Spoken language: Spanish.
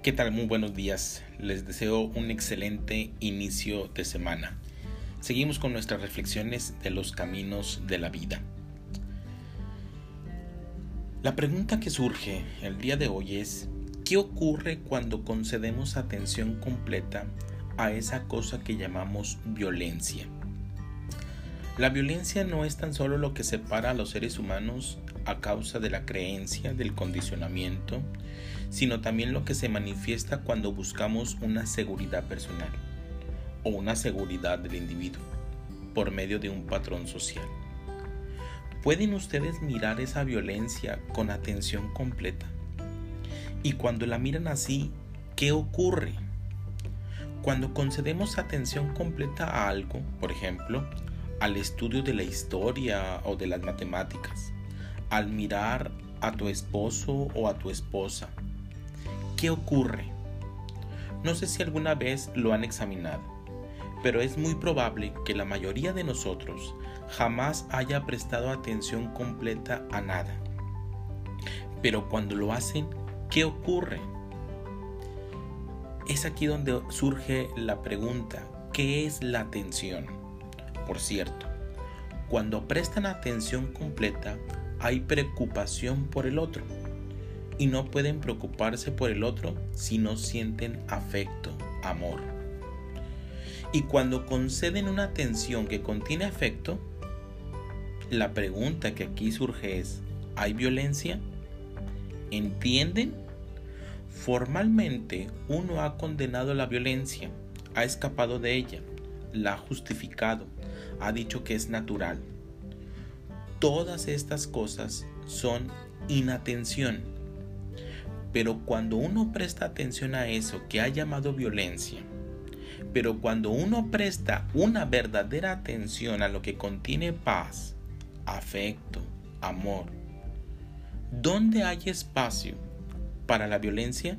¿Qué tal? Muy buenos días. Les deseo un excelente inicio de semana. Seguimos con nuestras reflexiones de los caminos de la vida. La pregunta que surge el día de hoy es, ¿qué ocurre cuando concedemos atención completa a esa cosa que llamamos violencia? La violencia no es tan solo lo que separa a los seres humanos a causa de la creencia, del condicionamiento, sino también lo que se manifiesta cuando buscamos una seguridad personal o una seguridad del individuo por medio de un patrón social. ¿Pueden ustedes mirar esa violencia con atención completa? Y cuando la miran así, ¿qué ocurre? Cuando concedemos atención completa a algo, por ejemplo, al estudio de la historia o de las matemáticas, al mirar a tu esposo o a tu esposa. ¿Qué ocurre? No sé si alguna vez lo han examinado, pero es muy probable que la mayoría de nosotros jamás haya prestado atención completa a nada. Pero cuando lo hacen, ¿qué ocurre? Es aquí donde surge la pregunta, ¿qué es la atención? Por cierto, cuando prestan atención completa, hay preocupación por el otro. Y no pueden preocuparse por el otro si no sienten afecto, amor. Y cuando conceden una atención que contiene afecto, la pregunta que aquí surge es, ¿hay violencia? ¿Entienden? Formalmente uno ha condenado la violencia, ha escapado de ella, la ha justificado, ha dicho que es natural. Todas estas cosas son inatención. Pero cuando uno presta atención a eso que ha llamado violencia, pero cuando uno presta una verdadera atención a lo que contiene paz, afecto, amor, ¿dónde hay espacio para la violencia?